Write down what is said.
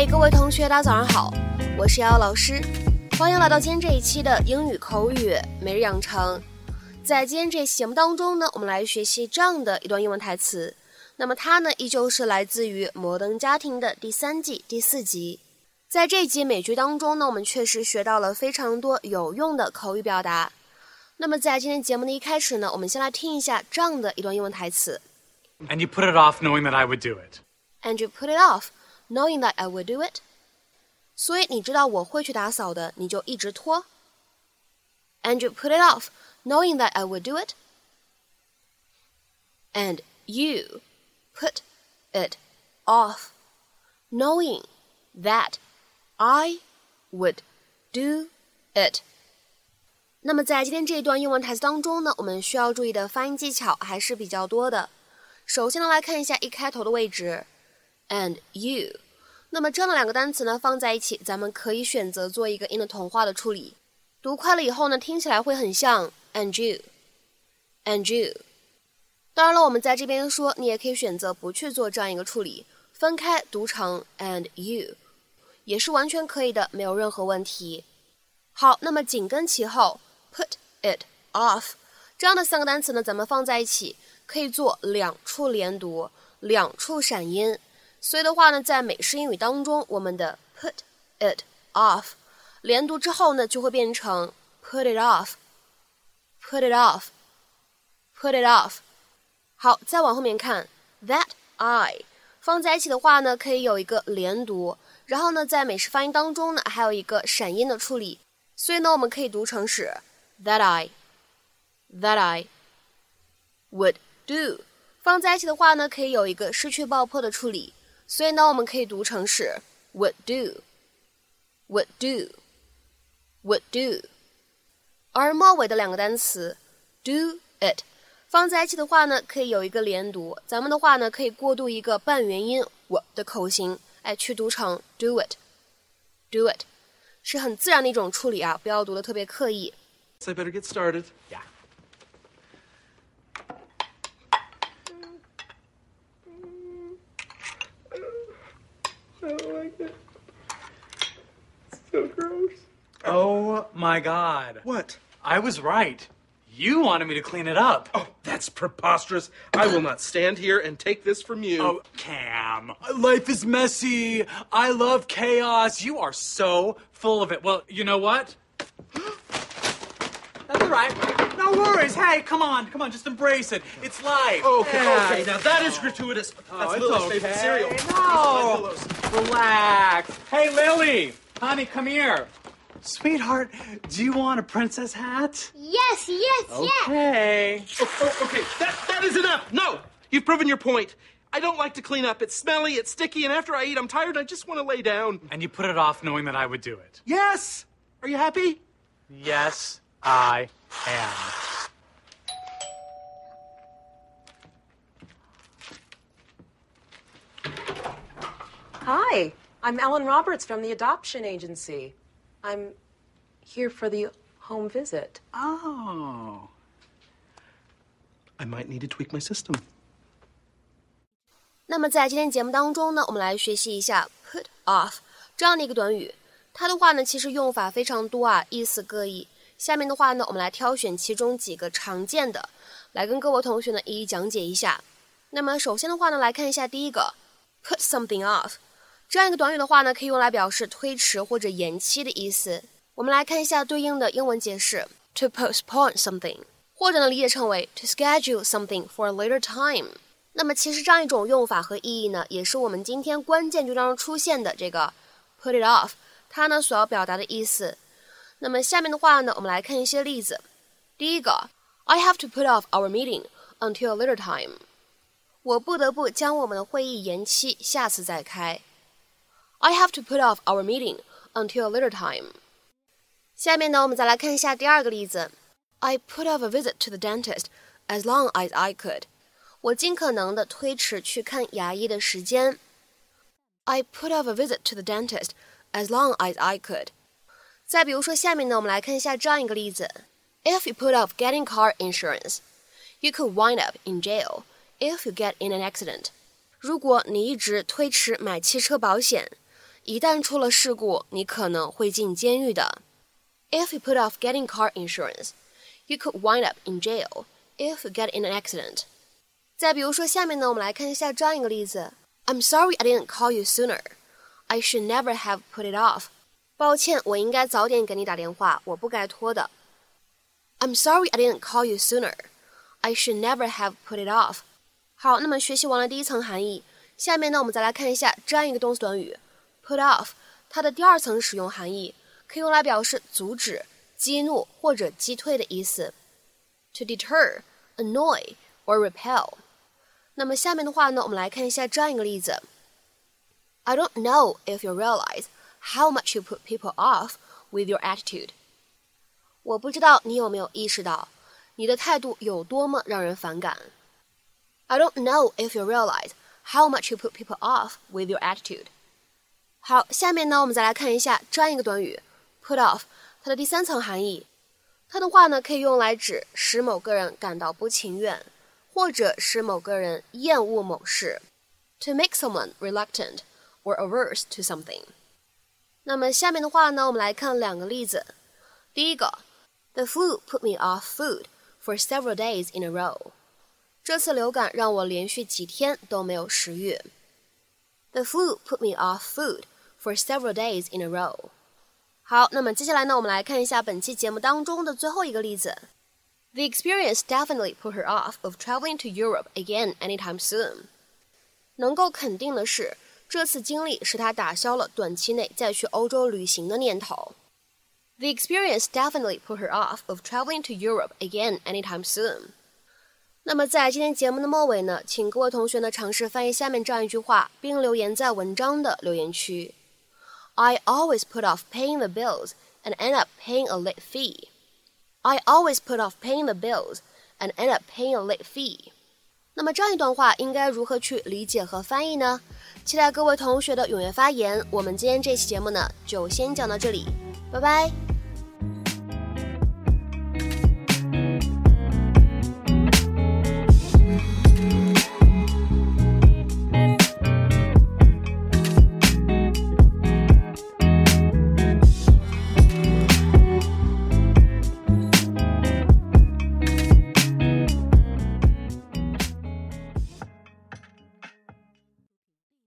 嘿，各位同学，大家早上好，我是瑶瑶老师，欢迎来到今天这一期的英语口语每日养成。在今天这期节目当中呢，我们来学习这样的一段英文台词。那么它呢，依旧是来自于《摩登家庭》的第三季第四集。在这一集美剧当中呢，我们确实学到了非常多有用的口语表达。那么在今天节目的一开始呢，我们先来听一下这样的一段英文台词。And you put it off knowing that I would do it. And you put it off, knowing that I would do it. 所以你知道我会去打扫的，你就一直拖。And you put it off, knowing that I would do it. And you put it off, knowing that I would do it. 那么在今天这一段英文台词当中呢，我们需要注意的发音技巧还是比较多的。首先呢，来看一下一开头的位置，and you。 那么这样的两个单词呢放在一起，咱们可以选择做一个 in 的同化的处理。读快了以后呢，听起来会很像 and you，and you。当然了，我们在这边说，你也可以选择不去做这样一个处理，分开读成 and you。也是完全可以的，没有任何问题。好，那么紧跟其后，put it off 这样的三个单词呢，咱们放在一起可以做两处连读，两处闪音。所以的话呢，在美式英语当中，我们的 put it off 连读之后呢，就会变成 put it off，put it off，put it off。好，再往后面看，that I 放在一起的话呢，可以有一个连读。然后呢，在美式发音当中呢，还有一个闪音的处理，所以呢，我们可以读成是 that I that I would do。放在一起的话呢，可以有一个失去爆破的处理，所以呢，我们可以读成是 would do would do would do。而末尾的两个单词 do it 放在一起的话呢，可以有一个连读，咱们的话呢，可以过渡一个半元音我的口型。哎，去读成 do it，do it，是很自然的一种处理啊，不要读的特别刻意。I better get started. Yeah. I don't like it. It's so gross. Oh my god. What? I was right. You wanted me to clean it up. Oh, that's preposterous. I will not stand here and take this from you. Oh, Cam. Life is messy. I love chaos. You are so full of it. Well, you know what? That's all right. No worries. Hey, come on. Come on. Just embrace it. It's life. Okay, Yeah. okay. Now that is gratuitous. Oh, that's Oh, it's Lily's okay. favorite cereal. No. Lily's. Relax. Hey, Lily. Honey, come here. Sweetheart, do you want a princess hat? Yes, yes, yes. Okay. Oh, oh, okay, that, that is enough. No, you've proven your point. I don't like to clean up. It's smelly, it's sticky, and after I eat, I'm tired. I just want to lay down. And you put it off knowing that I would do it. Yes. Are you happy? Yes, I am. Hi, I'm Ellen Roberts from the adoption agency. I'm here for the home visit. Oh. I might need to tweak my system. 那么在今天节目当中呢，我们来学习一下 put off 这样的一个短语。它的话呢，其实用法非常多啊，意思各异。下面的话呢，我们来挑选其中几个常见的，来跟各位同学呢一一讲解一下。那么首先的话呢，来看一下第一个 put something off 这样一个短语的话呢，可以用来表示推迟或者延期的意思。我们来看一下对应的英文解释：to postpone something，或者呢理解成为 to schedule something for a later time。那么其实这样一种用法和意义呢，也是我们今天关键句当中出现的这个 put it off，它呢所要表达的意思。那么下面的话呢，我们来看一些例子。第一个，I have to put off our meeting until a later time。我不得不将我们的会议延期，下次再开。I have to put off our meeting until a later time。下面呢，我们再来看一下第二个例子。I put off a visit to the dentist as long as I could。我尽可能的推迟去看牙医的时间。I put off a visit to the dentist as long as I could。再比如说，下面呢，我们来看一下这样一个例子：If you put off getting car insurance, you could wind up in jail if you get in an accident。如果你一直推迟买汽车保险， 一旦出了事故，你可能会进监狱的。If you put off getting car insurance, you could wind up in jail if you get in an accident. 再比如说，下面呢，我们来看一下这样一个例子：I'm sorry I didn't call you sooner. I should never have put it off. 抱歉，我应该早点给你打电话，我不该拖的。I'm sorry I didn't call you sooner. I should never have put it off. 好，那么学习完了第一层含义，下面呢，我们再来看一下这样一个动词短语 put off，它的第二层使用含义可以用来表示阻止、激怒或者击退的意思，to deter, annoy or repel。那么下面的话呢，我们来看一下这样一个例子：I don't know if you realize how much you put people off with your attitude。我不知道你有没有意识到，你的态度有多么让人反感。I don't know if you realize how much you put people off with your attitude。 好，下面呢，我们再来看一下这样一个短语 put off，它的第三层含义。它的话呢，可以用来指使某个人感到不情愿，或者使某个人厌恶某事，to make someone reluctant or averse to something。那么下面的话呢，我们来看两个例子。第一个，The flu put me off food for several days in a row。这次流感让我连续几天都没有食欲。The flu put me off food for several days in a row。好，那么接下来呢，我们来看一下本期节目当中的最后一个例子。The experience definitely put her off of traveling to Europe again anytime soon。能够肯定的是，这次经历使她打消了短期内再去欧洲旅行的念头。The experience definitely put her off of traveling to Europe again anytime soon。那么在今天节目的末尾呢，请各位同学呢尝试翻译下面这样一句话，并留言在文章的留言区。I always put off paying the bills and end up paying a late fee. I always put off paying the bills and end up paying a late fee. 那么这样一段话应该如何去理解和翻译呢？期待各位同学的踊跃发言。我们今天这期节目呢就先讲到这里，拜拜。